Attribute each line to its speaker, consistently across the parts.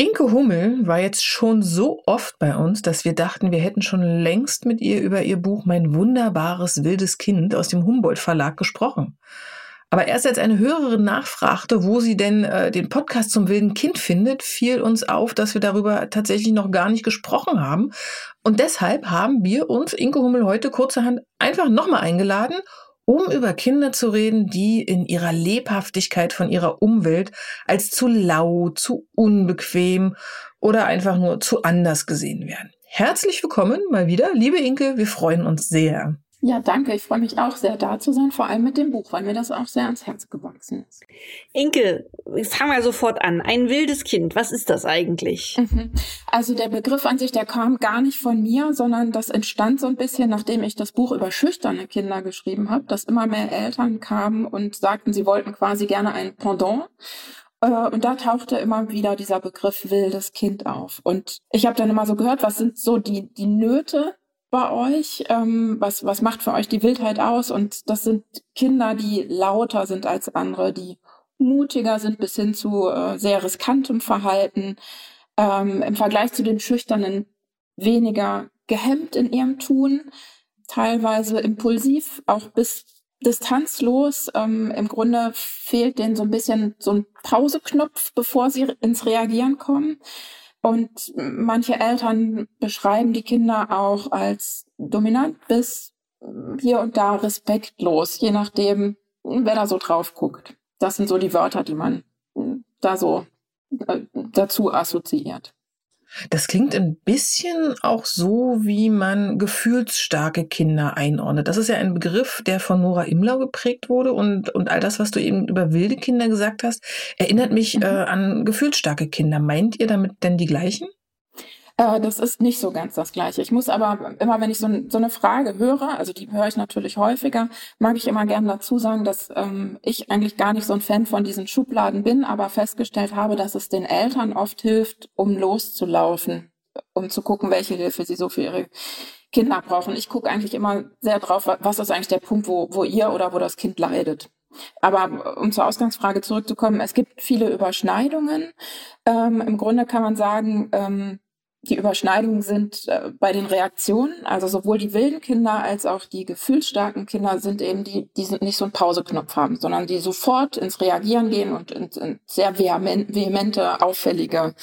Speaker 1: Inke Hummel war jetzt schon so oft bei uns, dass wir dachten, wir hätten schon längst mit ihr über ihr Buch Mein wunderbares wildes Kind aus dem Humboldt Verlag gesprochen. Aber erst als eine Hörerin nachfragte, wo sie denn äh, den Podcast zum wilden Kind findet, fiel uns auf, dass wir darüber tatsächlich noch gar nicht gesprochen haben. Und deshalb haben wir uns Inke Hummel heute kurzerhand einfach nochmal eingeladen, um über Kinder zu reden, die in ihrer Lebhaftigkeit von ihrer Umwelt als zu laut, zu unbequem oder einfach nur zu anders gesehen werden. Herzlich willkommen mal wieder, liebe Inke, wir freuen uns sehr.
Speaker 2: Ja, danke. Ich freue mich auch sehr, da zu sein, vor allem mit dem Buch, weil mir das auch sehr ans Herz gewachsen ist.
Speaker 3: Inke, fangen wir sofort an. Ein wildes Kind, was ist das eigentlich?
Speaker 2: Mhm. Also der Begriff an sich, der kam gar nicht von mir, sondern das entstand so ein bisschen, nachdem ich das Buch über schüchterne Kinder geschrieben habe, dass immer mehr Eltern kamen und sagten, sie wollten quasi gerne ein Pendant. Äh, und da tauchte immer wieder dieser Begriff wildes Kind auf. Und ich habe dann immer so gehört, was sind so die, die Nöte bei euch? Ähm, was, was macht für euch die Wildheit aus? Und das sind Kinder, die lauter sind als andere, die mutiger sind bis hin zu äh, sehr riskantem Verhalten. Ähm, Im Vergleich zu den Schüchternen weniger gehemmt in ihrem Tun, teilweise impulsiv, auch bis distanzlos. Ähm, Im Grunde fehlt denen so ein bisschen so ein Pauseknopf, bevor sie ins Reagieren kommen. Und manche Eltern beschreiben die Kinder auch als dominant bis hier und da respektlos, je nachdem, wer da so drauf guckt. Das sind so die Wörter, die man da so äh, dazu assoziiert.
Speaker 1: Das klingt ein bisschen auch so, wie man gefühlsstarke Kinder einordnet. Das ist ja ein Begriff, der von Nora Imlau geprägt wurde und, und all das, was du eben über wilde Kinder gesagt hast, erinnert mich mhm. äh, an gefühlsstarke Kinder. Meint ihr damit denn die gleichen?
Speaker 2: Äh, das ist nicht so ganz das Gleiche. Ich muss aber immer, wenn ich so, so eine Frage höre, also die höre ich natürlich häufiger, mag ich immer gerne dazu sagen, dass ähm, ich eigentlich gar nicht so ein Fan von diesen Schubladen bin, aber festgestellt habe, dass es den Eltern oft hilft, um loszulaufen, um zu gucken, welche Hilfe sie so für ihre Kinder brauchen. Ich gucke eigentlich immer sehr drauf, was ist eigentlich der Punkt, wo, wo ihr oder wo das Kind leidet. Aber um zur Ausgangsfrage zurückzukommen, es gibt viele Überschneidungen. Ähm, Im Grunde kann man sagen, ähm, die Überschneidungen sind äh, bei den Reaktionen, also sowohl die wilden Kinder als auch die gefühlsstarken Kinder sind eben die, die sind nicht so einen Pauseknopf haben, sondern die sofort ins Reagieren gehen und in, in sehr vehemente, auffällige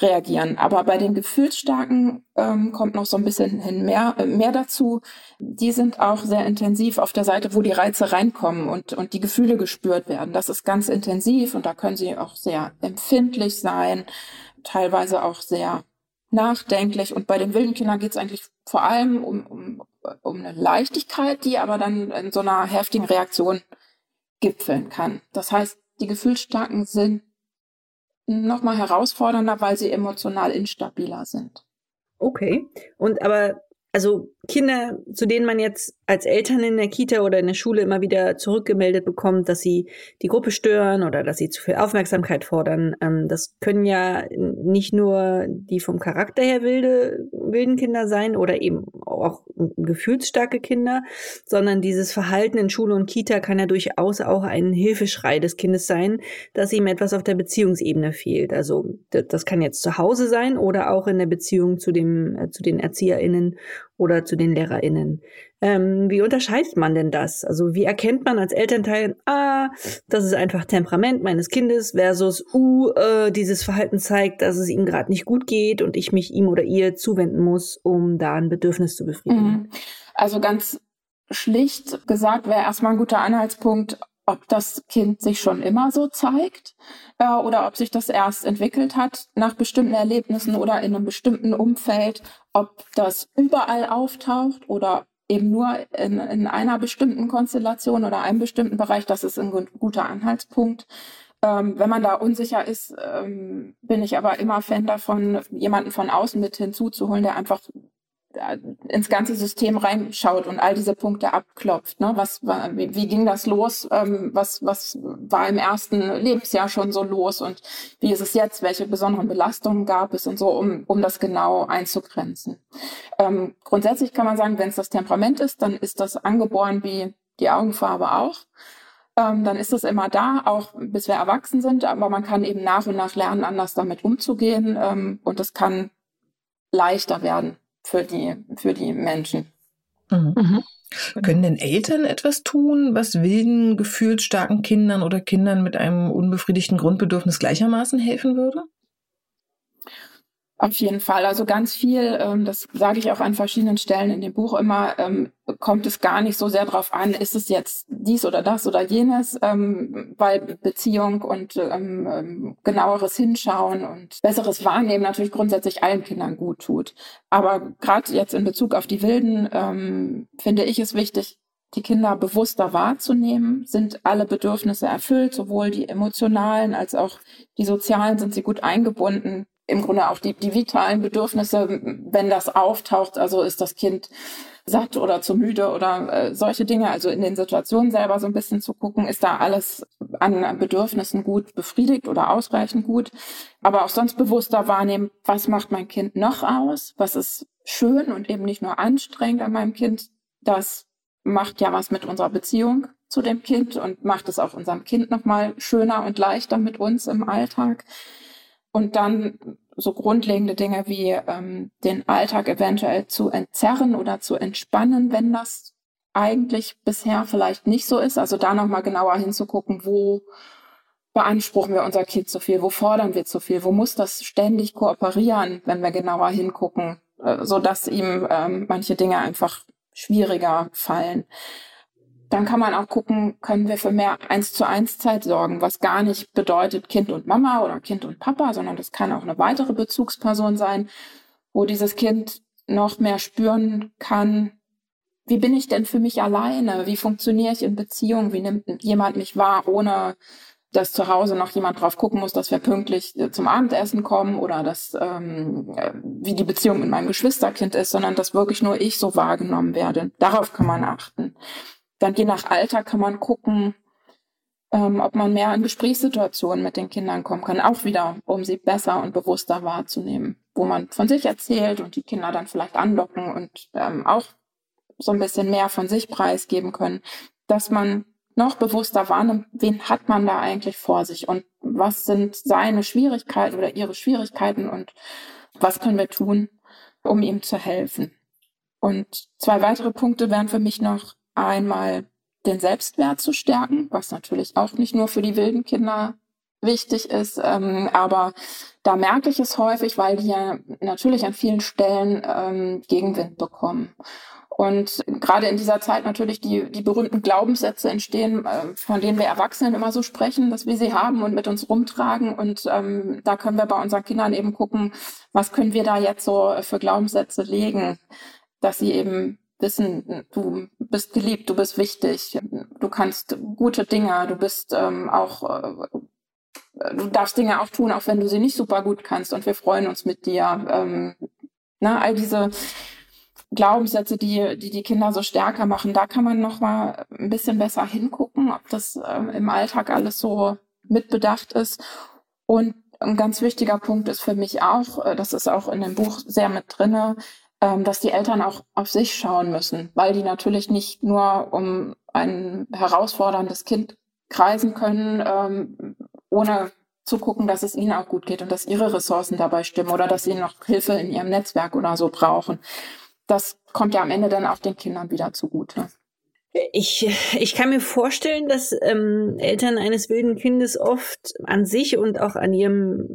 Speaker 2: reagieren. Aber bei den gefühlsstarken ähm, kommt noch so ein bisschen hin mehr, äh, mehr dazu. Die sind auch sehr intensiv auf der Seite, wo die Reize reinkommen und, und die Gefühle gespürt werden. Das ist ganz intensiv und da können sie auch sehr empfindlich sein, teilweise auch sehr nachdenklich. Und bei den wilden Kindern geht es eigentlich vor allem um, um, um eine Leichtigkeit, die aber dann in so einer heftigen Reaktion gipfeln kann. Das heißt, die Gefühlsstarken sind nochmal herausfordernder, weil sie emotional instabiler sind.
Speaker 3: Okay. Und aber also Kinder, zu denen man jetzt als Eltern in der Kita oder in der Schule immer wieder zurückgemeldet bekommt, dass sie die Gruppe stören oder dass sie zu viel Aufmerksamkeit fordern, ähm, das können ja nicht nur die vom Charakter her wilde, wilden Kinder sein oder eben auch gefühlsstarke Kinder, sondern dieses Verhalten in Schule und Kita kann ja durchaus auch ein Hilfeschrei des Kindes sein, dass ihm etwas auf der Beziehungsebene fehlt. Also das kann jetzt zu Hause sein oder auch in der Beziehung zu dem, äh, zu den ErzieherInnen oder zu den LehrerInnen. Ähm, wie unterscheidet man denn das? Also wie erkennt man als Elternteil, ah, das ist einfach Temperament meines Kindes versus, uh, äh, dieses Verhalten zeigt, dass es ihm gerade nicht gut geht und ich mich ihm oder ihr zuwenden muss, um da ein Bedürfnis zu befriedigen? Mhm.
Speaker 2: Also ganz schlicht gesagt wäre erstmal ein guter Anhaltspunkt, ob das Kind sich schon immer so zeigt äh, oder ob sich das erst entwickelt hat nach bestimmten Erlebnissen oder in einem bestimmten Umfeld, ob das überall auftaucht oder eben nur in, in einer bestimmten Konstellation oder einem bestimmten Bereich, das ist ein guter Anhaltspunkt. Ähm, wenn man da unsicher ist, ähm, bin ich aber immer Fan davon, jemanden von außen mit hinzuzuholen, der einfach ins ganze System reinschaut und all diese Punkte abklopft. Ne? Was wie, wie ging das los? Ähm, was, was war im ersten Lebensjahr schon so los und wie ist es jetzt? Welche besonderen Belastungen gab es und so, um, um das genau einzugrenzen. Ähm, grundsätzlich kann man sagen, wenn es das Temperament ist, dann ist das angeboren wie die Augenfarbe auch. Ähm, dann ist es immer da, auch bis wir erwachsen sind, aber man kann eben nach und nach lernen, anders damit umzugehen ähm, und es kann leichter werden für die, für die Menschen.
Speaker 1: Mhm. Mhm. Können denn Eltern etwas tun, was wilden, gefühlsstarken Kindern oder Kindern mit einem unbefriedigten Grundbedürfnis gleichermaßen helfen würde?
Speaker 2: Auf jeden Fall. Also ganz viel, ähm, das sage ich auch an verschiedenen Stellen in dem Buch immer, ähm, kommt es gar nicht so sehr darauf an, ist es jetzt dies oder das oder jenes, ähm, weil Beziehung und ähm, ähm, genaueres Hinschauen und besseres Wahrnehmen natürlich grundsätzlich allen Kindern gut tut. Aber gerade jetzt in Bezug auf die Wilden ähm, finde ich es wichtig, die Kinder bewusster wahrzunehmen, sind alle Bedürfnisse erfüllt, sowohl die emotionalen als auch die sozialen, sind sie gut eingebunden im Grunde auch die, die vitalen Bedürfnisse, wenn das auftaucht, also ist das Kind satt oder zu müde oder äh, solche Dinge, also in den Situationen selber so ein bisschen zu gucken, ist da alles an Bedürfnissen gut befriedigt oder ausreichend gut, aber auch sonst bewusster wahrnehmen, was macht mein Kind noch aus, was ist schön und eben nicht nur anstrengend an meinem Kind, das macht ja was mit unserer Beziehung zu dem Kind und macht es auch unserem Kind nochmal schöner und leichter mit uns im Alltag. Und dann so grundlegende Dinge wie ähm, den Alltag eventuell zu entzerren oder zu entspannen, wenn das eigentlich bisher vielleicht nicht so ist. Also da nochmal genauer hinzugucken, wo beanspruchen wir unser Kind zu viel, wo fordern wir zu viel, wo muss das ständig kooperieren, wenn wir genauer hingucken, äh, so dass ihm ähm, manche Dinge einfach schwieriger fallen. Dann kann man auch gucken, können wir für mehr eins zu eins Zeit sorgen, was gar nicht bedeutet Kind und Mama oder Kind und Papa, sondern das kann auch eine weitere Bezugsperson sein, wo dieses Kind noch mehr spüren kann, wie bin ich denn für mich alleine? Wie funktioniere ich in Beziehung? Wie nimmt jemand mich wahr, ohne dass zu Hause noch jemand drauf gucken muss, dass wir pünktlich äh, zum Abendessen kommen oder dass ähm, äh, wie die Beziehung mit meinem Geschwisterkind ist, sondern dass wirklich nur ich so wahrgenommen werde. Darauf kann man achten. Dann je nach Alter kann man gucken, ähm, ob man mehr in Gesprächssituationen mit den Kindern kommen kann, auch wieder, um sie besser und bewusster wahrzunehmen, wo man von sich erzählt und die Kinder dann vielleicht andocken und ähm, auch so ein bisschen mehr von sich preisgeben können, dass man noch bewusster wahrnimmt, wen hat man da eigentlich vor sich und was sind seine Schwierigkeiten oder ihre Schwierigkeiten und was können wir tun, um ihm zu helfen. Und zwei weitere Punkte wären für mich noch einmal den Selbstwert zu stärken, was natürlich auch nicht nur für die wilden Kinder wichtig ist, ähm, aber da merke ich es häufig, weil die ja natürlich an vielen Stellen ähm, Gegenwind bekommen. Und gerade in dieser Zeit natürlich die, die berühmten Glaubenssätze entstehen, äh, von denen wir Erwachsenen immer so sprechen, dass wir sie haben und mit uns rumtragen. Und ähm, da können wir bei unseren Kindern eben gucken, was können wir da jetzt so für Glaubenssätze legen, dass sie eben wissen, du bist geliebt, du bist wichtig, du kannst gute Dinge, du bist ähm, auch, äh, du darfst Dinge auch tun, auch wenn du sie nicht super gut kannst und wir freuen uns mit dir. Ähm, na, all diese Glaubenssätze, die, die die Kinder so stärker machen, da kann man noch mal ein bisschen besser hingucken, ob das ähm, im Alltag alles so mitbedacht ist. Und ein ganz wichtiger Punkt ist für mich auch, äh, das ist auch in dem Buch sehr mit drinne, dass die Eltern auch auf sich schauen müssen, weil die natürlich nicht nur um ein herausforderndes Kind kreisen können, ähm, ohne zu gucken, dass es ihnen auch gut geht und dass ihre Ressourcen dabei stimmen oder dass sie noch Hilfe in ihrem Netzwerk oder so brauchen. Das kommt ja am Ende dann auch den Kindern wieder zugute.
Speaker 3: Ich, ich kann mir vorstellen, dass ähm, Eltern eines wilden Kindes oft an sich und auch an ihrem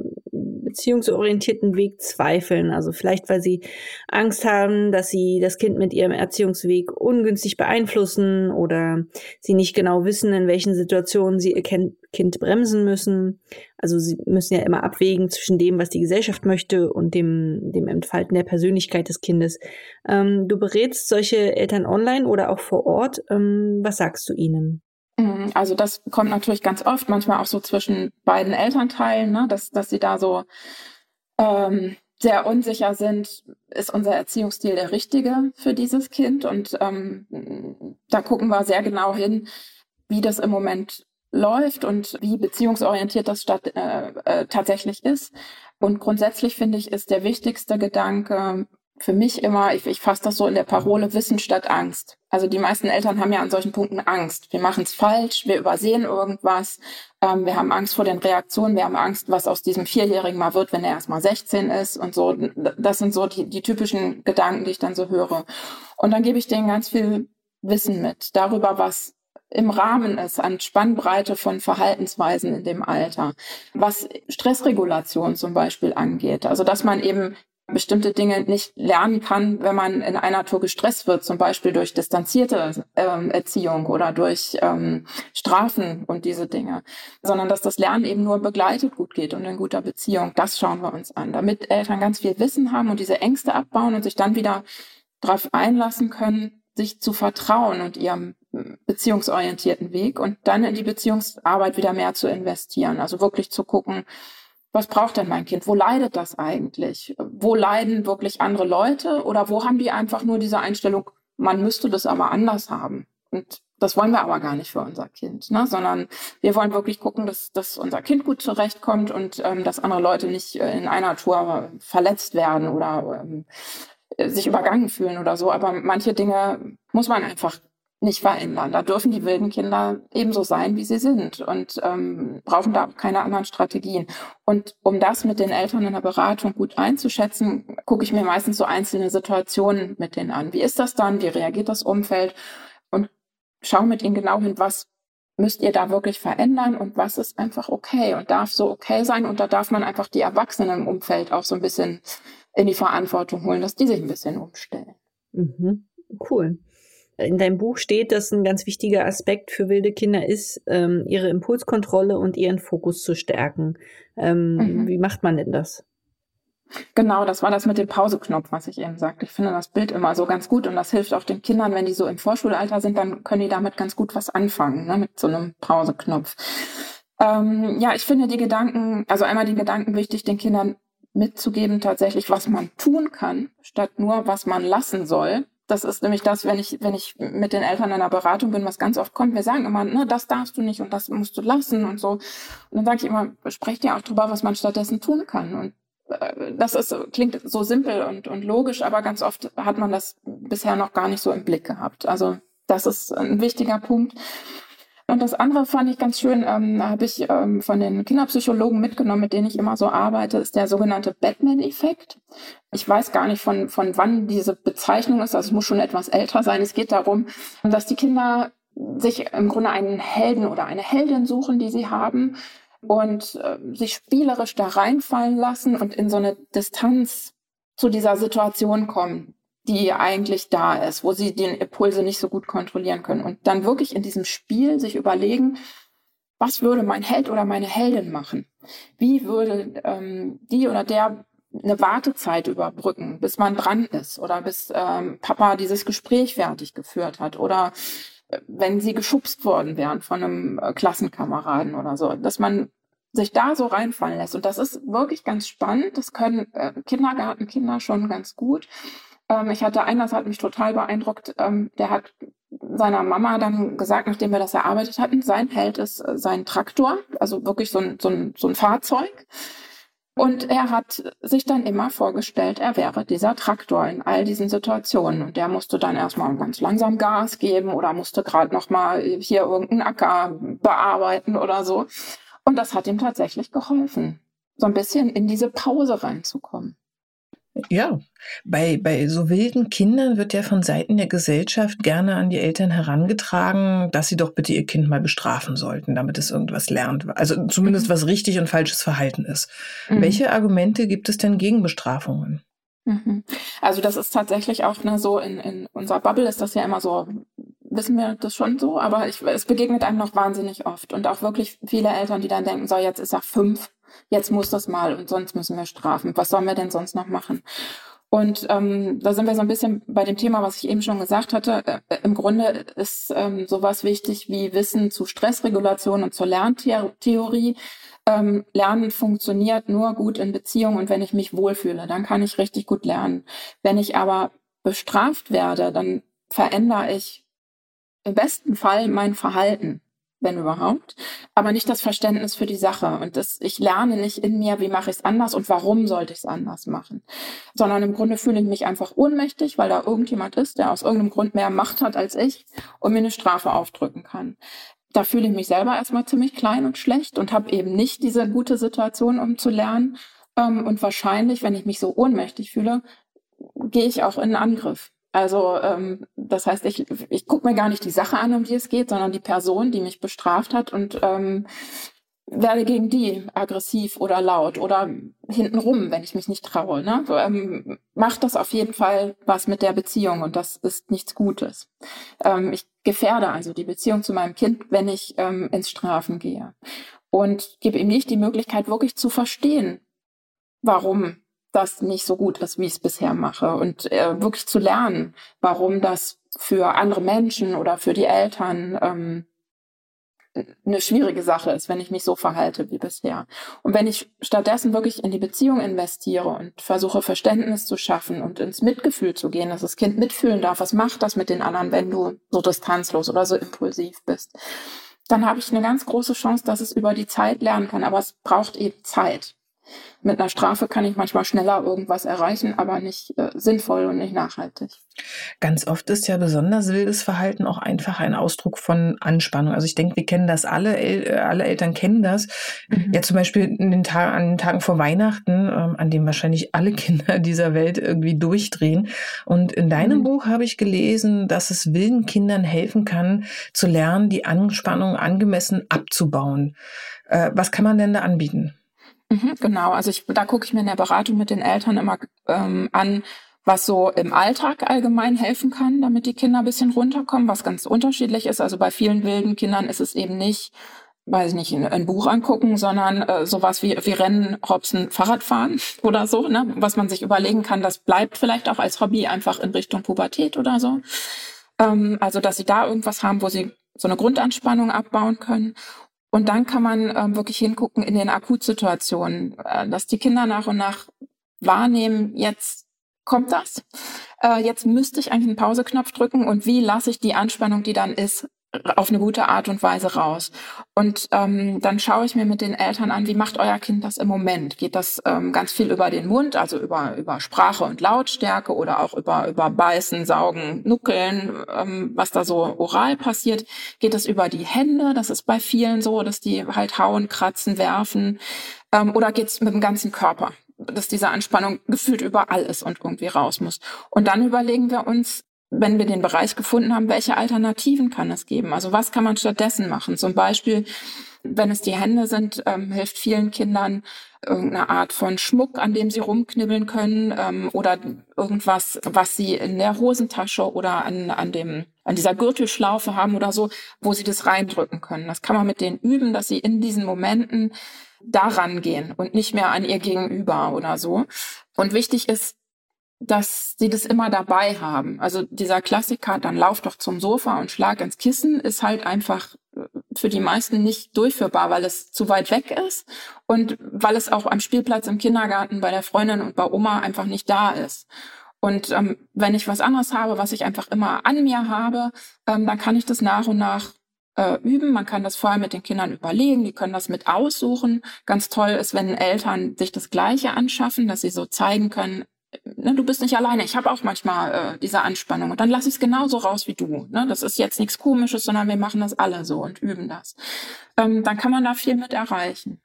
Speaker 3: beziehungsorientierten Weg zweifeln. Also vielleicht, weil sie Angst haben, dass sie das Kind mit ihrem Erziehungsweg ungünstig beeinflussen oder sie nicht genau wissen, in welchen Situationen sie ihr Kind bremsen müssen. Also sie müssen ja immer abwägen zwischen dem, was die Gesellschaft möchte und dem, dem Entfalten der Persönlichkeit des Kindes. Ähm, du berätst solche Eltern online oder auch vor Ort. Ähm, was sagst du ihnen?
Speaker 2: Mhm, also das kommt natürlich ganz oft, manchmal auch so zwischen beiden Elternteilen, ne, dass, dass sie da so ähm, sehr unsicher sind, ist unser Erziehungsstil der richtige für dieses Kind. Und ähm, da gucken wir sehr genau hin, wie das im Moment läuft und wie beziehungsorientiert das statt, äh, äh, tatsächlich ist. Und grundsätzlich finde ich, ist der wichtigste Gedanke für mich immer, ich, ich fasse das so in der Parole Wissen statt Angst. Also die meisten Eltern haben ja an solchen Punkten Angst. Wir machen es falsch, wir übersehen irgendwas, ähm, wir haben Angst vor den Reaktionen, wir haben Angst, was aus diesem Vierjährigen mal wird, wenn er erst mal 16 ist und so. Das sind so die, die typischen Gedanken, die ich dann so höre. Und dann gebe ich denen ganz viel Wissen mit darüber, was im Rahmen ist an Spannbreite von Verhaltensweisen in dem Alter, was Stressregulation zum Beispiel angeht. Also dass man eben bestimmte Dinge nicht lernen kann, wenn man in einer Tour gestresst wird, zum Beispiel durch distanzierte ähm, Erziehung oder durch ähm, Strafen und diese Dinge, sondern dass das Lernen eben nur begleitet gut geht und in guter Beziehung. Das schauen wir uns an, damit Eltern ganz viel Wissen haben und diese Ängste abbauen und sich dann wieder darauf einlassen können, sich zu vertrauen und ihrem beziehungsorientierten Weg und dann in die Beziehungsarbeit wieder mehr zu investieren. Also wirklich zu gucken, was braucht denn mein Kind? Wo leidet das eigentlich? Wo leiden wirklich andere Leute oder wo haben die einfach nur diese Einstellung, man müsste das aber anders haben? Und das wollen wir aber gar nicht für unser Kind, ne? sondern wir wollen wirklich gucken, dass, dass unser Kind gut zurechtkommt und ähm, dass andere Leute nicht äh, in einer Tour verletzt werden oder ähm, sich übergangen fühlen oder so. Aber manche Dinge muss man einfach nicht verändern. Da dürfen die wilden Kinder ebenso sein, wie sie sind und ähm, brauchen da keine anderen Strategien. Und um das mit den Eltern in der Beratung gut einzuschätzen, gucke ich mir meistens so einzelne Situationen mit denen an. Wie ist das dann? Wie reagiert das Umfeld? Und schaue mit ihnen genau hin, was müsst ihr da wirklich verändern und was ist einfach okay und darf so okay sein. Und da darf man einfach die Erwachsenen im Umfeld auch so ein bisschen in die Verantwortung holen, dass die sich ein bisschen umstellen.
Speaker 3: Mhm. Cool in deinem Buch steht, dass ein ganz wichtiger Aspekt für wilde Kinder ist, ähm, ihre Impulskontrolle und ihren Fokus zu stärken. Ähm, mhm. Wie macht man denn das?
Speaker 2: Genau, das war das mit dem Pauseknopf, was ich eben sagte. Ich finde das Bild immer so ganz gut und das hilft auch den Kindern, wenn die so im Vorschulalter sind, dann können die damit ganz gut was anfangen, ne, mit so einem Pauseknopf. Ähm, ja, ich finde die Gedanken, also einmal die Gedanken wichtig, den Kindern mitzugeben, tatsächlich, was man tun kann, statt nur, was man lassen soll. Das ist nämlich das, wenn ich, wenn ich mit den Eltern in einer Beratung bin, was ganz oft kommt. Wir sagen immer, ne, das darfst du nicht und das musst du lassen und so. Und dann sage ich immer, sprecht ja auch drüber, was man stattdessen tun kann. Und äh, das ist, klingt so simpel und, und logisch, aber ganz oft hat man das bisher noch gar nicht so im Blick gehabt. Also das ist ein wichtiger Punkt. Und das andere fand ich ganz schön, ähm, habe ich ähm, von den Kinderpsychologen mitgenommen, mit denen ich immer so arbeite, ist der sogenannte Batman-Effekt. Ich weiß gar nicht, von, von wann diese Bezeichnung ist, also es muss schon etwas älter sein. Es geht darum, dass die Kinder sich im Grunde einen Helden oder eine Heldin suchen, die sie haben und äh, sich spielerisch da reinfallen lassen und in so eine Distanz zu dieser Situation kommen die eigentlich da ist, wo sie den Impulse nicht so gut kontrollieren können. Und dann wirklich in diesem Spiel sich überlegen, was würde mein Held oder meine Heldin machen? Wie würde ähm, die oder der eine Wartezeit überbrücken, bis man dran ist oder bis ähm, Papa dieses Gespräch fertig geführt hat oder äh, wenn sie geschubst worden wären von einem äh, Klassenkameraden oder so, dass man sich da so reinfallen lässt. Und das ist wirklich ganz spannend. Das können äh, Kindergartenkinder schon ganz gut. Ähm, ich hatte einen, das hat mich total beeindruckt, ähm, der hat seiner Mama dann gesagt, nachdem wir das erarbeitet hatten, sein Held ist äh, sein Traktor, also wirklich so ein, so ein, so ein Fahrzeug. Und er hat sich dann immer vorgestellt, er wäre dieser Traktor in all diesen Situationen. Und der musste dann erstmal ganz langsam Gas geben oder musste gerade noch mal hier irgendeinen Acker bearbeiten oder so. Und das hat ihm tatsächlich geholfen, so ein bisschen in diese Pause reinzukommen.
Speaker 1: Ja, bei, bei so wilden Kindern wird ja von Seiten der Gesellschaft gerne an die Eltern herangetragen, dass sie doch bitte ihr Kind mal bestrafen sollten, damit es irgendwas lernt. Also zumindest mhm. was richtig und falsches Verhalten ist. Mhm. Welche Argumente gibt es denn gegen Bestrafungen?
Speaker 2: Mhm. Also das ist tatsächlich auch ne, so in, in unserer Bubble ist das ja immer so, wissen wir das schon so, aber ich, es begegnet einem noch wahnsinnig oft und auch wirklich viele Eltern, die dann denken, so jetzt ist er fünf jetzt muss das mal und sonst müssen wir strafen. Was sollen wir denn sonst noch machen? Und ähm, da sind wir so ein bisschen bei dem Thema, was ich eben schon gesagt hatte. Äh, Im Grunde ist ähm, sowas wichtig wie Wissen zu Stressregulation und zur Lerntheorie. Ähm, Lernen funktioniert nur gut in Beziehungen und wenn ich mich wohlfühle, dann kann ich richtig gut lernen. Wenn ich aber bestraft werde, dann verändere ich im besten Fall mein Verhalten wenn überhaupt, aber nicht das Verständnis für die Sache. Und das, ich lerne nicht in mir, wie mache ich es anders und warum sollte ich es anders machen, sondern im Grunde fühle ich mich einfach ohnmächtig, weil da irgendjemand ist, der aus irgendeinem Grund mehr Macht hat als ich und mir eine Strafe aufdrücken kann. Da fühle ich mich selber erstmal ziemlich klein und schlecht und habe eben nicht diese gute Situation, um zu lernen. Ähm, und wahrscheinlich, wenn ich mich so ohnmächtig fühle, gehe ich auch in Angriff. Also ähm, das heißt, ich, ich gucke mir gar nicht die Sache an, um die es geht, sondern die Person, die mich bestraft hat und ähm, werde gegen die aggressiv oder laut oder hintenrum, wenn ich mich nicht traue. Ne? Ähm, macht das auf jeden Fall was mit der Beziehung und das ist nichts Gutes. Ähm, ich gefährde also die Beziehung zu meinem Kind, wenn ich ähm, ins Strafen gehe und gebe ihm nicht die Möglichkeit, wirklich zu verstehen, warum das nicht so gut ist, wie ich es bisher mache. Und äh, wirklich zu lernen, warum das für andere Menschen oder für die Eltern ähm, eine schwierige Sache ist, wenn ich mich so verhalte wie bisher. Und wenn ich stattdessen wirklich in die Beziehung investiere und versuche Verständnis zu schaffen und ins Mitgefühl zu gehen, dass das Kind mitfühlen darf, was macht das mit den anderen, wenn du so distanzlos oder so impulsiv bist, dann habe ich eine ganz große Chance, dass es über die Zeit lernen kann. Aber es braucht eben Zeit. Mit einer Strafe kann ich manchmal schneller irgendwas erreichen, aber nicht äh, sinnvoll und nicht nachhaltig.
Speaker 1: Ganz oft ist ja besonders wildes Verhalten auch einfach ein Ausdruck von Anspannung. Also ich denke, wir kennen das alle, El äh, alle Eltern kennen das. Mhm. Ja, zum Beispiel in den an den Tagen vor Weihnachten, ähm, an dem wahrscheinlich alle Kinder dieser Welt irgendwie durchdrehen. Und in deinem mhm. Buch habe ich gelesen, dass es wilden Kindern helfen kann, zu lernen, die Anspannung angemessen abzubauen. Äh, was kann man denn da anbieten?
Speaker 2: Mhm, genau, also ich, da gucke ich mir in der Beratung mit den Eltern immer ähm, an, was so im Alltag allgemein helfen kann, damit die Kinder ein bisschen runterkommen, was ganz unterschiedlich ist. Also bei vielen wilden Kindern ist es eben nicht, weiß ich nicht, ein, ein Buch angucken, sondern äh, sowas wie, wie Rennen, Hopsen, Fahrradfahren oder so, ne? was man sich überlegen kann, das bleibt vielleicht auch als Hobby einfach in Richtung Pubertät oder so. Ähm, also dass sie da irgendwas haben, wo sie so eine Grundanspannung abbauen können. Und dann kann man ähm, wirklich hingucken in den Akutsituationen, äh, dass die Kinder nach und nach wahrnehmen, jetzt kommt das. Äh, jetzt müsste ich eigentlich einen Pauseknopf drücken und wie lasse ich die Anspannung, die dann ist, auf eine gute Art und Weise raus. Und ähm, dann schaue ich mir mit den Eltern an, wie macht euer Kind das im Moment? Geht das ähm, ganz viel über den Mund, also über, über Sprache und Lautstärke oder auch über, über Beißen, Saugen, Nuckeln, ähm, was da so oral passiert? Geht das über die Hände? Das ist bei vielen so, dass die halt hauen, kratzen, werfen. Ähm, oder geht's mit dem ganzen Körper? dass diese Anspannung gefühlt überall ist und irgendwie raus muss. Und dann überlegen wir uns, wenn wir den Bereich gefunden haben, welche Alternativen kann es geben? Also was kann man stattdessen machen? Zum Beispiel, wenn es die Hände sind, ähm, hilft vielen Kindern irgendeine Art von Schmuck, an dem sie rumknibbeln können ähm, oder irgendwas, was sie in der Hosentasche oder an, an dem an dieser Gürtelschlaufe haben oder so, wo sie das reindrücken können. Das kann man mit denen üben, dass sie in diesen Momenten daran gehen und nicht mehr an ihr Gegenüber oder so. Und wichtig ist, dass sie das immer dabei haben. Also dieser Klassiker, dann lauf doch zum Sofa und schlag ins Kissen, ist halt einfach äh, für die meisten nicht durchführbar, weil es zu weit weg ist und weil es auch am Spielplatz im Kindergarten bei der Freundin und bei Oma einfach nicht da ist. Und ähm, wenn ich was anderes habe, was ich einfach immer an mir habe, ähm, dann kann ich das nach und nach äh, üben. Man kann das vorher mit den Kindern überlegen, die können das mit aussuchen. Ganz toll ist, wenn Eltern sich das Gleiche anschaffen, dass sie so zeigen können, ne, du bist nicht alleine. Ich habe auch manchmal äh, diese Anspannung. Und dann lasse ich es genauso raus wie du. Ne? Das ist jetzt nichts Komisches, sondern wir machen das alle so und üben das. Ähm, dann kann man da viel mit erreichen.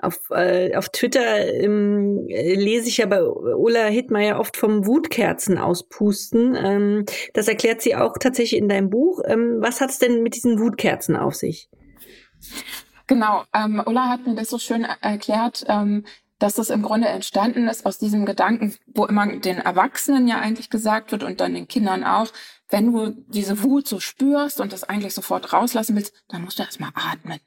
Speaker 3: Auf, äh, auf Twitter ähm, lese ich ja bei Ulla Hittmeier oft vom Wutkerzen auspusten. Ähm, das erklärt sie auch tatsächlich in deinem Buch. Ähm, was hat es denn mit diesen Wutkerzen auf sich?
Speaker 2: Genau, ähm, Ulla hat mir das so schön erklärt. Ähm, dass das im Grunde entstanden ist aus diesem Gedanken, wo immer den Erwachsenen ja eigentlich gesagt wird und dann den Kindern auch, wenn du diese Wut so spürst und das eigentlich sofort rauslassen willst, dann musst du erstmal atmen.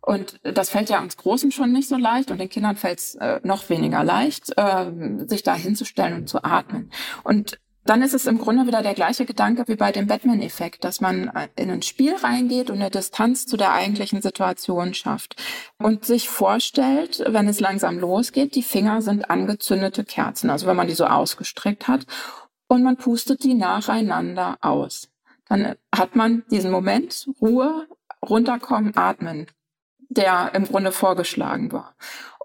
Speaker 2: Und das fällt ja uns Großen schon nicht so leicht und den Kindern fällt es äh, noch weniger leicht, äh, sich da hinzustellen und zu atmen. Und dann ist es im Grunde wieder der gleiche Gedanke wie bei dem Batman-Effekt, dass man äh, in ein Spiel reingeht und eine Distanz zu der eigentlichen Situation schafft und sich vorstellt, wenn es langsam losgeht, die Finger sind angezündete Kerzen, also wenn man die so ausgestreckt hat und man pustet die nacheinander aus. Dann hat man diesen Moment Ruhe, runterkommen, atmen, der im Grunde vorgeschlagen war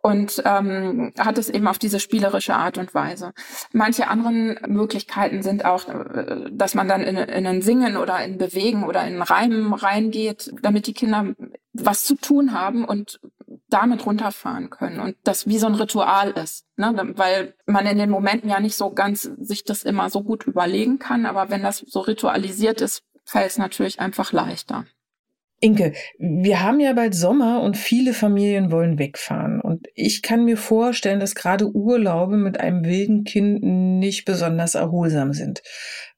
Speaker 2: und ähm, hat es eben auf diese spielerische Art und Weise. Manche anderen Möglichkeiten sind auch, äh, dass man dann in, in ein Singen oder in Bewegen oder in Reimen reingeht, damit die Kinder was zu tun haben und damit runterfahren können und das wie so ein Ritual ist, ne? weil man in den Momenten ja nicht so ganz sich das immer so gut überlegen kann, aber wenn das so ritualisiert ist, fällt es natürlich einfach leichter.
Speaker 1: Inke, wir haben ja bald Sommer und viele Familien wollen wegfahren. Und ich kann mir vorstellen, dass gerade Urlaube mit einem wilden Kind nicht besonders erholsam sind.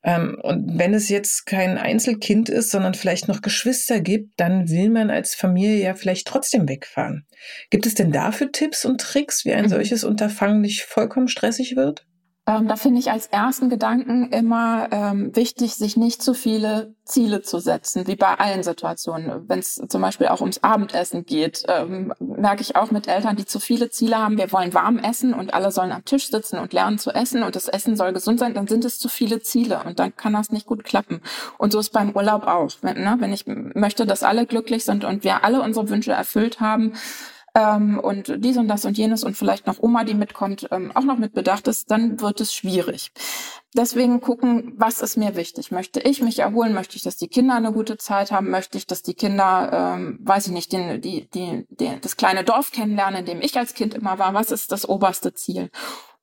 Speaker 1: Ähm, und wenn es jetzt kein Einzelkind ist, sondern vielleicht noch Geschwister gibt, dann will man als Familie ja vielleicht trotzdem wegfahren. Gibt es denn dafür Tipps und Tricks, wie ein mhm. solches Unterfangen nicht vollkommen stressig wird?
Speaker 2: Ähm, da finde ich als ersten Gedanken immer ähm, wichtig, sich nicht zu viele Ziele zu setzen, wie bei allen Situationen. Wenn es zum Beispiel auch ums Abendessen geht, ähm, merke ich auch mit Eltern, die zu viele Ziele haben. Wir wollen warm essen und alle sollen am Tisch sitzen und lernen zu essen und das Essen soll gesund sein, dann sind es zu viele Ziele und dann kann das nicht gut klappen. Und so ist beim Urlaub auch. Wenn, ne, wenn ich möchte, dass alle glücklich sind und wir alle unsere Wünsche erfüllt haben, ähm, und dies und das und jenes und vielleicht noch Oma, die mitkommt, ähm, auch noch mit bedacht ist, dann wird es schwierig. Deswegen gucken, was ist mir wichtig? Möchte ich mich erholen? Möchte ich, dass die Kinder eine gute Zeit haben? Möchte ich, dass die Kinder, ähm, weiß ich nicht, den, die, die, die, das kleine Dorf kennenlernen, in dem ich als Kind immer war? Was ist das oberste Ziel?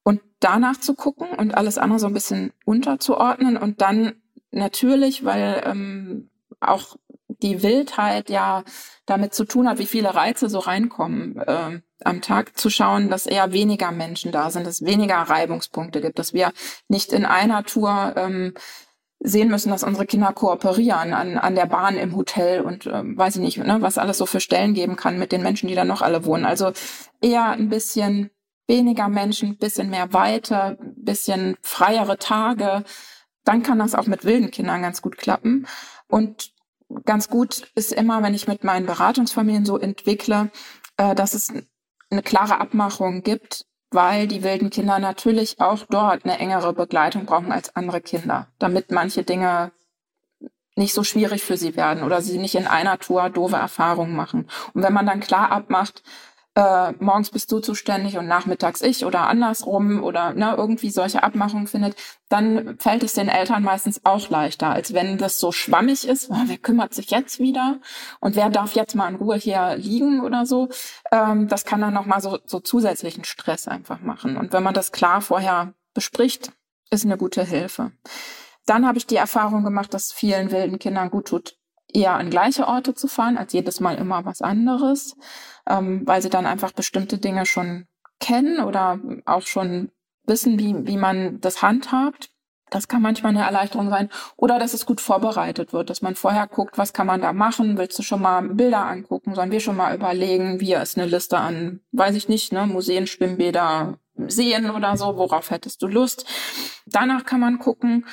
Speaker 2: Und danach zu gucken und alles andere so ein bisschen unterzuordnen und dann natürlich, weil ähm, auch die Wildheit ja damit zu tun hat, wie viele Reize so reinkommen äh, am Tag, zu schauen, dass eher weniger Menschen da sind, dass weniger Reibungspunkte gibt, dass wir nicht in einer Tour ähm, sehen müssen, dass unsere Kinder kooperieren an, an der Bahn im Hotel und ähm, weiß ich nicht, ne, was alles so für Stellen geben kann mit den Menschen, die da noch alle wohnen. Also eher ein bisschen weniger Menschen, bisschen mehr Weite, bisschen freiere Tage. Dann kann das auch mit wilden Kindern ganz gut klappen. Und ganz gut ist immer, wenn ich mit meinen Beratungsfamilien so entwickle, äh, dass es eine klare Abmachung gibt, weil die wilden Kinder natürlich auch dort eine engere Begleitung brauchen als andere Kinder, damit manche Dinge nicht so schwierig für sie werden oder sie nicht in einer Tour doofe Erfahrungen machen. Und wenn man dann klar abmacht, äh, morgens bist du zuständig und nachmittags ich oder andersrum oder ne, irgendwie solche Abmachungen findet, dann fällt es den Eltern meistens auch leichter, als wenn das so schwammig ist, oh, wer kümmert sich jetzt wieder und wer darf jetzt mal in Ruhe hier liegen oder so. Ähm, das kann dann nochmal so, so zusätzlichen Stress einfach machen. Und wenn man das klar vorher bespricht, ist eine gute Hilfe. Dann habe ich die Erfahrung gemacht, dass vielen wilden Kindern gut tut, eher an gleiche Orte zu fahren, als jedes Mal immer was anderes ähm, weil sie dann einfach bestimmte Dinge schon kennen oder auch schon wissen, wie, wie man das handhabt. Das kann manchmal eine Erleichterung sein. Oder dass es gut vorbereitet wird, dass man vorher guckt, was kann man da machen? Willst du schon mal Bilder angucken? Sollen wir schon mal überlegen, wie ist eine Liste an, weiß ich nicht, ne, Museen, Schwimmbäder, Seen oder so, worauf hättest du Lust? Danach kann man gucken.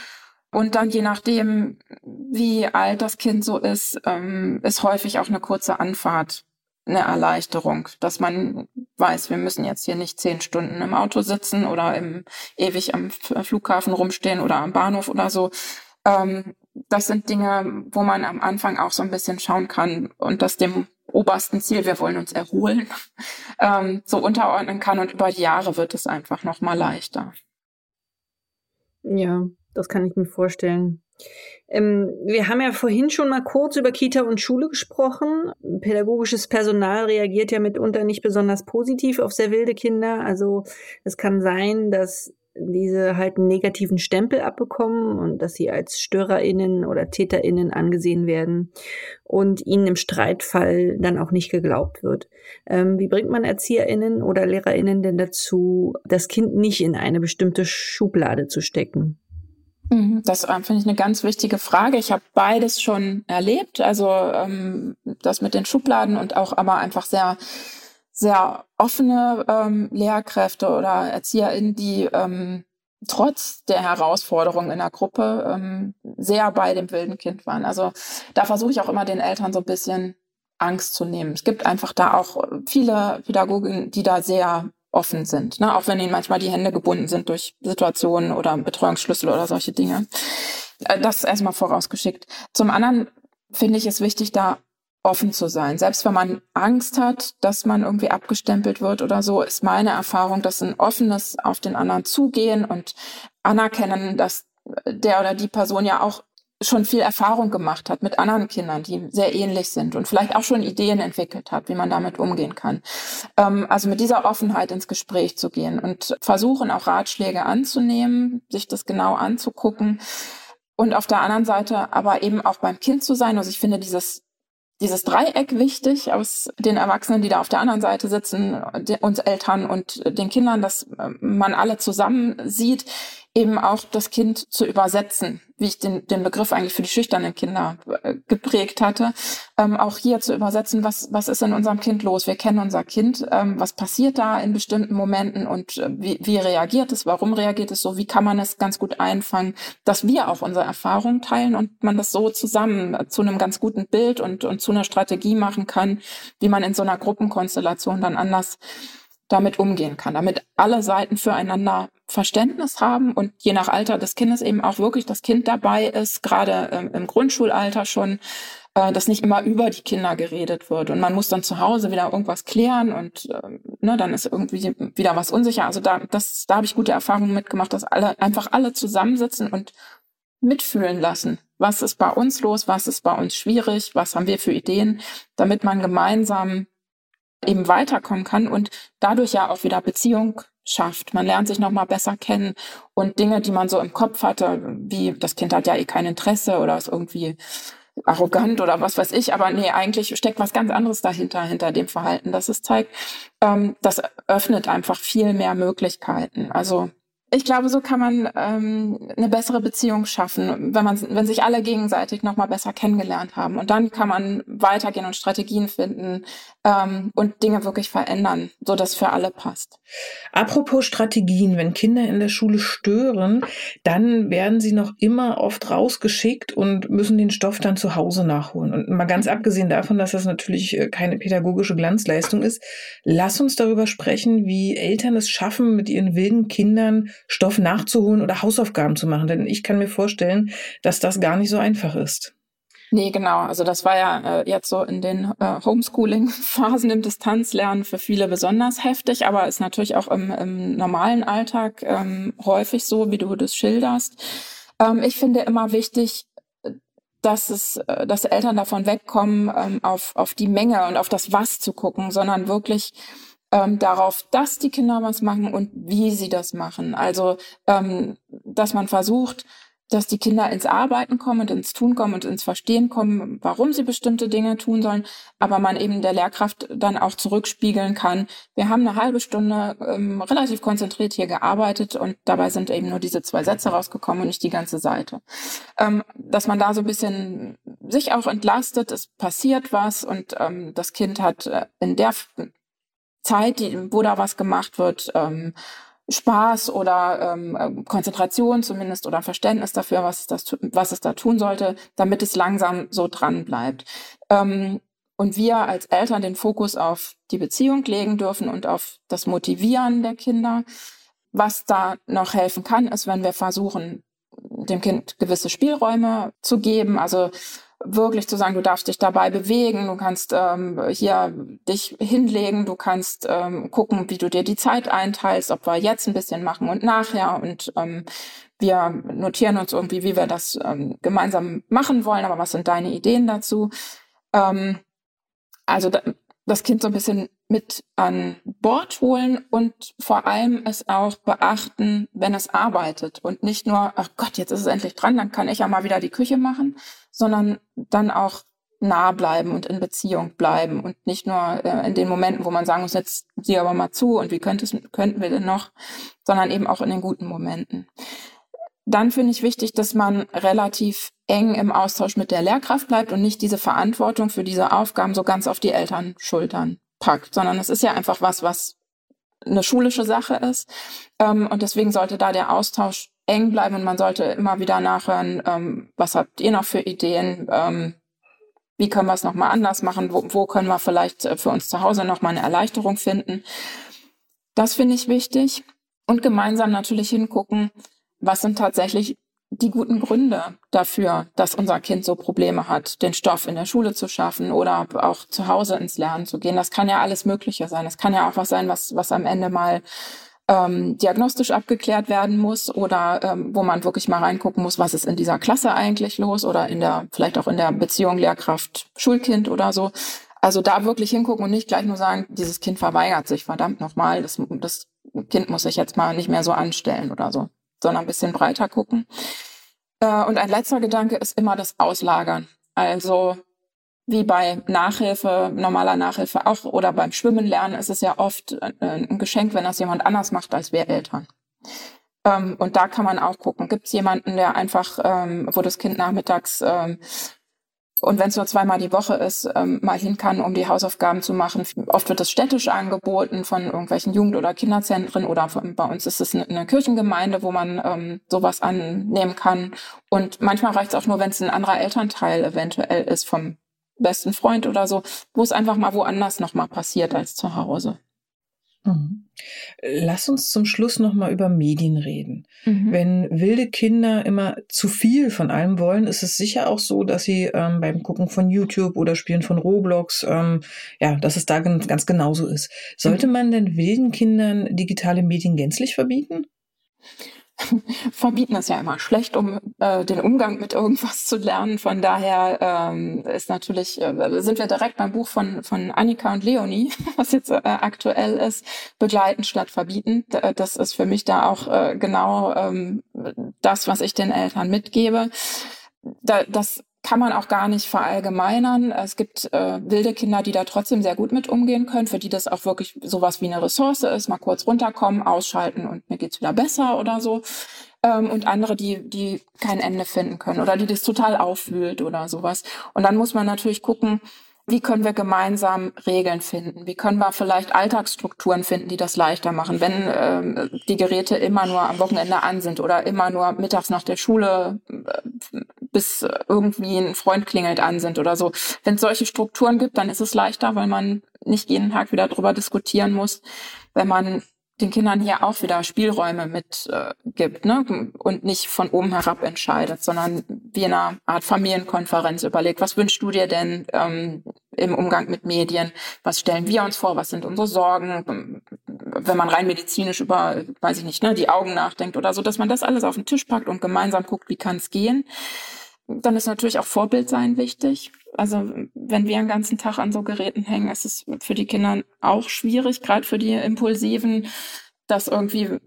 Speaker 2: Und dann je nachdem, wie alt das Kind so ist, ähm, ist häufig auch eine kurze Anfahrt eine Erleichterung, dass man weiß, wir müssen jetzt hier nicht zehn Stunden im Auto sitzen oder im, ewig am Flughafen rumstehen oder am Bahnhof oder so. Ähm, das sind Dinge, wo man am Anfang auch so ein bisschen schauen kann und das dem obersten Ziel, wir wollen uns erholen, ähm, so unterordnen kann und über die Jahre wird es einfach noch mal leichter.
Speaker 3: Ja, das kann ich mir vorstellen. Ähm, wir haben ja vorhin schon mal kurz über Kita und Schule gesprochen. Pädagogisches Personal reagiert ja mitunter nicht besonders positiv auf sehr wilde Kinder. Also es kann sein, dass diese halt einen negativen Stempel abbekommen und dass sie als StörerInnen oder TäterInnen angesehen werden und ihnen im Streitfall dann auch nicht geglaubt wird. Ähm, wie bringt man ErzieherInnen oder LehrerInnen denn dazu, das Kind nicht in eine bestimmte Schublade zu stecken?
Speaker 2: Mhm, das äh, finde ich eine ganz wichtige Frage. Ich habe beides schon erlebt, also ähm, das mit den Schubladen und auch aber einfach sehr sehr offene ähm, Lehrkräfte oder ErzieherInnen, die ähm, trotz der Herausforderungen in der Gruppe ähm, sehr bei dem wilden Kind waren. Also da versuche ich auch immer den Eltern so ein bisschen Angst zu nehmen. Es gibt einfach da auch viele Pädagogen, die da sehr offen sind, ne? auch wenn ihnen manchmal die Hände gebunden sind durch Situationen oder Betreuungsschlüssel oder solche Dinge. Äh, das erstmal vorausgeschickt. Zum anderen finde ich es wichtig, da offen zu sein. Selbst wenn man Angst hat, dass man irgendwie abgestempelt wird oder so, ist meine Erfahrung, dass ein offenes auf den anderen zugehen und anerkennen, dass der oder die Person ja auch schon viel Erfahrung gemacht hat mit anderen Kindern, die sehr ähnlich sind und vielleicht auch schon Ideen entwickelt hat, wie man damit umgehen kann. Ähm, also mit dieser Offenheit ins Gespräch zu gehen und versuchen auch Ratschläge anzunehmen, sich das genau anzugucken und auf der anderen Seite aber eben auch beim Kind zu sein. Also ich finde dieses dieses Dreieck wichtig aus den Erwachsenen, die da auf der anderen Seite sitzen, uns Eltern und den Kindern, dass man alle zusammen sieht, eben auch das Kind zu übersetzen, wie ich den, den Begriff eigentlich für die schüchternen Kinder äh, geprägt hatte, ähm, auch hier zu übersetzen, was, was ist in unserem Kind los? Wir kennen unser Kind, ähm, was passiert da in bestimmten Momenten und äh, wie, wie reagiert es, warum reagiert es so, wie kann man es ganz gut einfangen, dass wir auch unsere Erfahrungen teilen und man das so zusammen äh, zu einem ganz guten Bild und, und zu einer Strategie machen kann, wie man in so einer Gruppenkonstellation dann anders damit umgehen kann, damit alle Seiten füreinander Verständnis haben und je nach Alter des Kindes eben auch wirklich das Kind dabei ist, gerade ähm, im Grundschulalter schon, äh, dass nicht immer über die Kinder geredet wird und man muss dann zu Hause wieder irgendwas klären und äh, ne, dann ist irgendwie wieder was unsicher. Also da, das, da habe ich gute Erfahrungen mitgemacht, dass alle einfach alle zusammensitzen und mitfühlen lassen. Was ist bei uns los? Was ist bei uns schwierig? Was haben wir für Ideen, damit man gemeinsam eben weiterkommen kann und dadurch ja auch wieder Beziehung schafft. Man lernt sich nochmal besser kennen und Dinge, die man so im Kopf hatte, wie das Kind hat ja eh kein Interesse oder ist irgendwie arrogant oder was weiß ich, aber nee, eigentlich steckt was ganz anderes dahinter, hinter dem Verhalten, das es zeigt. Ähm, das öffnet einfach viel mehr Möglichkeiten. Also ich glaube, so kann man ähm, eine bessere Beziehung schaffen, wenn man, wenn sich alle gegenseitig noch mal besser kennengelernt haben. Und dann kann man weitergehen und Strategien finden ähm, und Dinge wirklich verändern, so dass für alle passt.
Speaker 1: Apropos Strategien, wenn Kinder in der Schule stören, dann werden sie noch immer oft rausgeschickt und müssen den Stoff dann zu Hause nachholen. Und mal ganz abgesehen davon, dass das natürlich äh, keine pädagogische Glanzleistung ist, lass uns darüber sprechen, wie Eltern es schaffen, mit ihren wilden Kindern Stoff nachzuholen oder Hausaufgaben zu machen. Denn ich kann mir vorstellen, dass das gar nicht so einfach ist.
Speaker 2: Nee, genau. Also das war ja äh, jetzt so in den äh, Homeschooling-Phasen im Distanzlernen für viele besonders heftig, aber ist natürlich auch im, im normalen Alltag ähm, häufig so, wie du das schilderst. Ähm, ich finde immer wichtig, dass es, äh, dass Eltern davon wegkommen, ähm, auf, auf die Menge und auf das Was zu gucken, sondern wirklich ähm, darauf, dass die Kinder was machen und wie sie das machen. Also, ähm, dass man versucht, dass die Kinder ins Arbeiten kommen und ins Tun kommen und ins Verstehen kommen, warum sie bestimmte Dinge tun sollen, aber man eben der Lehrkraft dann auch zurückspiegeln kann. Wir haben eine halbe Stunde ähm, relativ konzentriert hier gearbeitet und dabei sind eben nur diese zwei Sätze rausgekommen und nicht die ganze Seite. Ähm, dass man da so ein bisschen sich auch entlastet, es passiert was und ähm, das Kind hat äh, in der Zeit, die, wo da was gemacht wird, ähm, Spaß oder ähm, Konzentration zumindest oder Verständnis dafür, was es, das, was es da tun sollte, damit es langsam so dran bleibt. Ähm, und wir als Eltern den Fokus auf die Beziehung legen dürfen und auf das Motivieren der Kinder. Was da noch helfen kann, ist, wenn wir versuchen, dem Kind gewisse Spielräume zu geben. Also wirklich zu sagen, du darfst dich dabei bewegen, du kannst ähm, hier dich hinlegen, du kannst ähm, gucken, wie du dir die Zeit einteilst, ob wir jetzt ein bisschen machen und nachher und ähm, wir notieren uns irgendwie, wie wir das ähm, gemeinsam machen wollen, aber was sind deine Ideen dazu? Ähm, also da, das Kind so ein bisschen mit an Bord holen und vor allem es auch beachten, wenn es arbeitet und nicht nur, ach Gott, jetzt ist es endlich dran, dann kann ich ja mal wieder die Küche machen, sondern dann auch nah bleiben und in Beziehung bleiben und nicht nur äh, in den Momenten, wo man sagen muss, jetzt sieh aber mal zu und wie könnte es, könnten wir denn noch, sondern eben auch in den guten Momenten. dann finde ich wichtig, dass man relativ eng im Austausch mit der Lehrkraft bleibt und nicht diese Verantwortung für diese Aufgaben so ganz auf die Elternschultern packt, sondern es ist ja einfach was, was eine schulische Sache ist. Ähm, und deswegen sollte da der Austausch eng bleiben und man sollte immer wieder nachhören, ähm, was habt ihr noch für Ideen? Ähm, wie können wir es nochmal anders machen? Wo, wo können wir vielleicht äh, für uns zu Hause nochmal eine Erleichterung finden? Das finde ich wichtig. Und gemeinsam natürlich hingucken, was sind tatsächlich die guten Gründe dafür, dass unser Kind so Probleme hat, den Stoff in der Schule zu schaffen oder auch zu Hause ins Lernen zu gehen. Das kann ja alles Mögliche sein. Es kann ja auch was sein, was, was am Ende mal ähm, diagnostisch abgeklärt werden muss oder ähm, wo man wirklich mal reingucken muss, was ist in dieser Klasse eigentlich los oder in der, vielleicht auch in der Beziehung Lehrkraft-Schulkind oder so. Also da wirklich hingucken und nicht gleich nur sagen, dieses Kind verweigert sich, verdammt nochmal, das, das Kind muss sich jetzt mal nicht mehr so anstellen oder so sondern ein bisschen breiter gucken. Äh, und ein letzter Gedanke ist immer das Auslagern. Also wie bei Nachhilfe, normaler Nachhilfe auch oder beim Schwimmen lernen ist es ja oft äh, ein Geschenk, wenn das jemand anders macht als wir Eltern. Ähm, und da kann man auch gucken, gibt es jemanden, der einfach, ähm, wo das Kind nachmittags ähm, und wenn es nur zweimal die Woche ist, ähm, mal hin kann, um die Hausaufgaben zu machen. Oft wird das städtisch angeboten von irgendwelchen Jugend- oder Kinderzentren oder von, bei uns ist es eine, eine Kirchengemeinde, wo man ähm, sowas annehmen kann. Und manchmal reicht es auch nur, wenn es ein anderer Elternteil eventuell ist vom besten Freund oder so, wo es einfach mal woanders nochmal passiert als zu Hause.
Speaker 1: Mhm. Lass uns zum Schluss noch mal über Medien reden. Mhm. Wenn wilde Kinder immer zu viel von allem wollen, ist es sicher auch so, dass sie ähm, beim Gucken von YouTube oder Spielen von Roblox, ähm, ja, dass es da ganz genauso ist. Sollte mhm. man denn wilden Kindern digitale Medien gänzlich verbieten?
Speaker 2: Verbieten ist ja immer schlecht, um äh, den Umgang mit irgendwas zu lernen. Von daher ähm, ist natürlich, äh, sind wir direkt beim Buch von, von Annika und Leonie, was jetzt äh, aktuell ist, begleiten statt verbieten. Das ist für mich da auch äh, genau ähm, das, was ich den Eltern mitgebe. Da, das kann man auch gar nicht verallgemeinern. Es gibt äh, wilde Kinder, die da trotzdem sehr gut mit umgehen können, für die das auch wirklich sowas wie eine Ressource ist, mal kurz runterkommen, ausschalten und mir geht's wieder besser oder so. Ähm, und andere, die, die kein Ende finden können oder die das total aufwühlt oder sowas. Und dann muss man natürlich gucken, wie können wir gemeinsam Regeln finden? Wie können wir vielleicht Alltagsstrukturen finden, die das leichter machen, wenn äh, die Geräte immer nur am Wochenende an sind oder immer nur mittags nach der Schule äh, bis irgendwie ein Freund klingelt an sind oder so. Wenn es solche Strukturen gibt, dann ist es leichter, weil man nicht jeden Tag wieder drüber diskutieren muss. Wenn man den Kindern hier auch wieder Spielräume mit äh, gibt ne? und nicht von oben herab entscheidet, sondern wie in einer Art Familienkonferenz überlegt, was wünschst du dir denn ähm, im Umgang mit Medien? Was stellen wir uns vor? Was sind unsere Sorgen? Wenn man rein medizinisch über, weiß ich nicht, ne, die Augen nachdenkt oder so, dass man das alles auf den Tisch packt und gemeinsam guckt, wie kann es gehen. Dann ist natürlich auch Vorbild sein wichtig. Also wenn wir einen ganzen Tag an so Geräten hängen, ist es für die Kinder auch schwierig, gerade für die Impulsiven, das irgendwie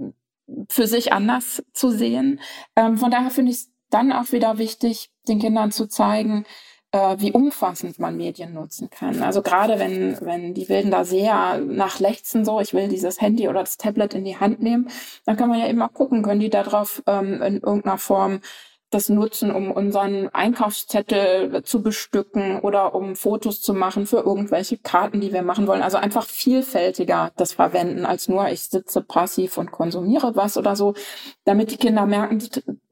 Speaker 2: für sich anders zu sehen. Ähm, von daher finde ich es dann auch wieder wichtig, den Kindern zu zeigen, äh, wie umfassend man Medien nutzen kann. Also gerade wenn, wenn die Wilden da sehr nach lechzen, so, ich will dieses Handy oder das Tablet in die Hand nehmen, dann kann man ja eben auch gucken, können die darauf ähm, in irgendeiner Form das nutzen, um unseren Einkaufszettel zu bestücken oder um Fotos zu machen für irgendwelche Karten, die wir machen wollen. Also einfach vielfältiger das verwenden als nur ich sitze passiv und konsumiere was oder so, damit die Kinder merken,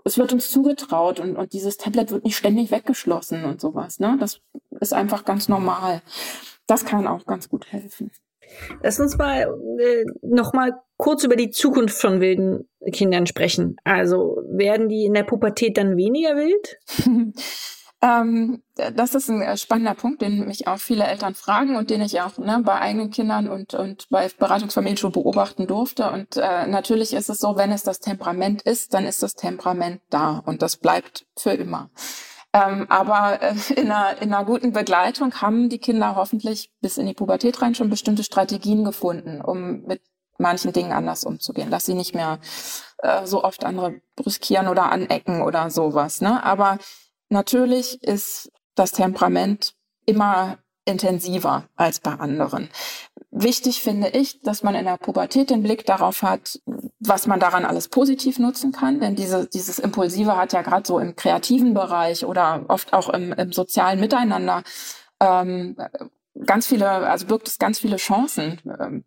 Speaker 2: es wird uns zugetraut und, und dieses Tablet wird nicht ständig weggeschlossen und sowas. Ne? Das ist einfach ganz normal. Das kann auch ganz gut helfen.
Speaker 3: Lass uns mal äh, noch mal kurz über die Zukunft von wilden Kindern sprechen. Also werden die in der Pubertät dann weniger wild?
Speaker 2: ähm, das ist ein äh, spannender Punkt, den mich auch viele Eltern fragen und den ich auch ne, bei eigenen Kindern und, und bei Beratungsfamilien schon beobachten durfte. Und äh, natürlich ist es so, wenn es das Temperament ist, dann ist das Temperament da und das bleibt für immer. Ähm, aber äh, in, einer, in einer guten Begleitung haben die Kinder hoffentlich bis in die Pubertät rein schon bestimmte Strategien gefunden, um mit manchen Dingen anders umzugehen, dass sie nicht mehr äh, so oft andere brüskieren oder anecken oder sowas. Ne? Aber natürlich ist das Temperament immer intensiver als bei anderen. Wichtig finde ich, dass man in der Pubertät den Blick darauf hat, was man daran alles positiv nutzen kann. Denn diese, dieses Impulsive hat ja gerade so im kreativen Bereich oder oft auch im, im sozialen Miteinander ähm, ganz viele, also birgt es ganz viele Chancen. Ähm,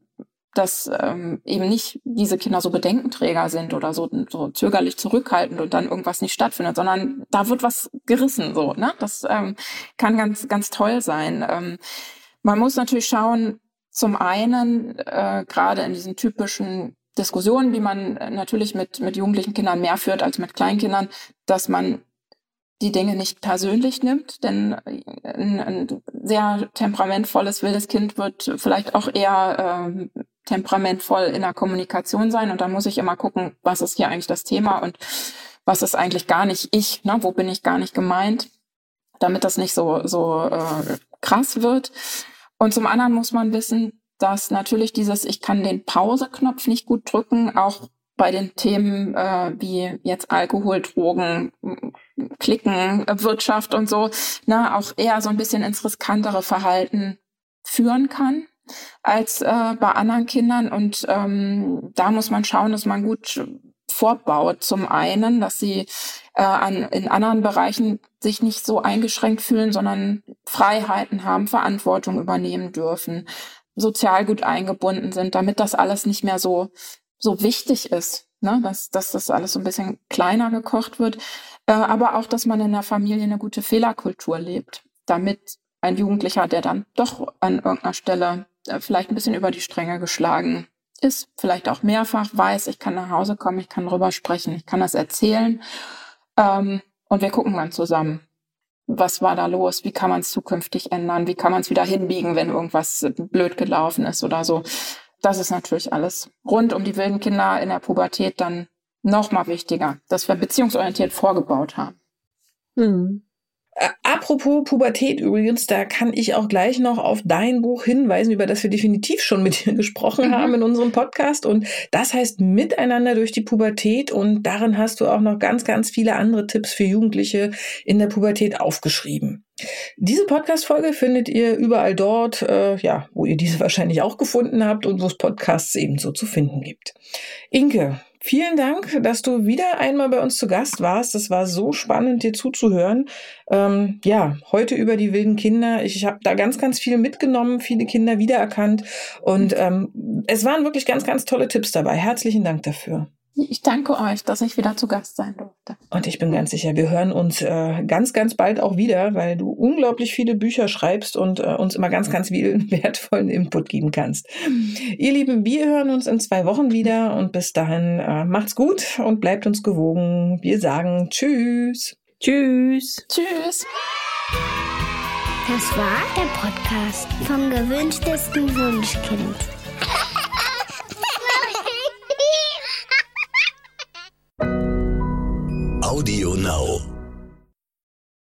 Speaker 2: dass ähm, eben nicht diese Kinder so Bedenkenträger sind oder so, so zögerlich zurückhaltend und dann irgendwas nicht stattfindet, sondern da wird was gerissen so. Ne? Das ähm, kann ganz, ganz toll sein. Ähm, man muss natürlich schauen, zum einen, äh, gerade in diesen typischen Diskussionen, die man natürlich mit, mit jugendlichen Kindern mehr führt als mit Kleinkindern, dass man die Dinge nicht persönlich nimmt, denn ein, ein sehr temperamentvolles wildes Kind wird vielleicht auch eher äh, temperamentvoll in der Kommunikation sein und dann muss ich immer gucken, was ist hier eigentlich das Thema und was ist eigentlich gar nicht ich, ne? wo bin ich gar nicht gemeint, damit das nicht so, so äh, krass wird. Und zum anderen muss man wissen, dass natürlich dieses Ich kann den Pause-Knopf nicht gut drücken, auch bei den Themen äh, wie jetzt Alkohol, Drogen, Klicken, Wirtschaft und so, ne, auch eher so ein bisschen ins riskantere Verhalten führen kann als äh, bei anderen Kindern. Und ähm, da muss man schauen, dass man gut fortbaut. Zum einen, dass sie äh, an, in anderen Bereichen sich nicht so eingeschränkt fühlen, sondern Freiheiten haben, Verantwortung übernehmen dürfen, sozial gut eingebunden sind, damit das alles nicht mehr so, so wichtig ist. Ne? Dass, dass das alles so ein bisschen kleiner gekocht wird. Äh, aber auch, dass man in der Familie eine gute Fehlerkultur lebt, damit ein Jugendlicher, der dann doch an irgendeiner Stelle äh, vielleicht ein bisschen über die Stränge geschlagen ist, vielleicht auch mehrfach weiß, ich kann nach Hause kommen, ich kann drüber sprechen, ich kann das erzählen. Ähm, und wir gucken dann zusammen, was war da los, wie kann man es zukünftig ändern, wie kann man es wieder hinbiegen, wenn irgendwas blöd gelaufen ist oder so. Das ist natürlich alles rund um die wilden Kinder in der Pubertät dann noch mal wichtiger, dass wir beziehungsorientiert vorgebaut haben.
Speaker 1: Hm. Äh, apropos Pubertät übrigens, da kann ich auch gleich noch auf dein Buch hinweisen, über das wir definitiv schon mit dir gesprochen mhm. haben in unserem Podcast. Und das heißt Miteinander durch die Pubertät. Und darin hast du auch noch ganz, ganz viele andere Tipps für Jugendliche in der Pubertät aufgeschrieben. Diese Podcast-Folge findet ihr überall dort, äh, ja, wo ihr diese wahrscheinlich auch gefunden habt und wo es Podcasts ebenso zu finden gibt. Inke, Vielen Dank, dass du wieder einmal bei uns zu Gast warst. Das war so spannend, dir zuzuhören. Ähm, ja, heute über die wilden Kinder. Ich, ich habe da ganz, ganz viel mitgenommen, viele Kinder wiedererkannt. Und ähm, es waren wirklich ganz, ganz tolle Tipps dabei. Herzlichen Dank dafür.
Speaker 2: Ich danke euch, dass ich wieder zu Gast sein durfte.
Speaker 1: Und ich bin ganz sicher, wir hören uns äh, ganz, ganz bald auch wieder, weil du unglaublich viele Bücher schreibst und äh, uns immer ganz, ganz viel wertvollen Input geben kannst. Ihr Lieben, wir hören uns in zwei Wochen wieder und bis dahin äh, macht's gut und bleibt uns gewogen. Wir sagen Tschüss.
Speaker 3: Tschüss.
Speaker 2: Tschüss.
Speaker 4: Das war der Podcast vom gewünschtesten Wunschkind. Audio Now.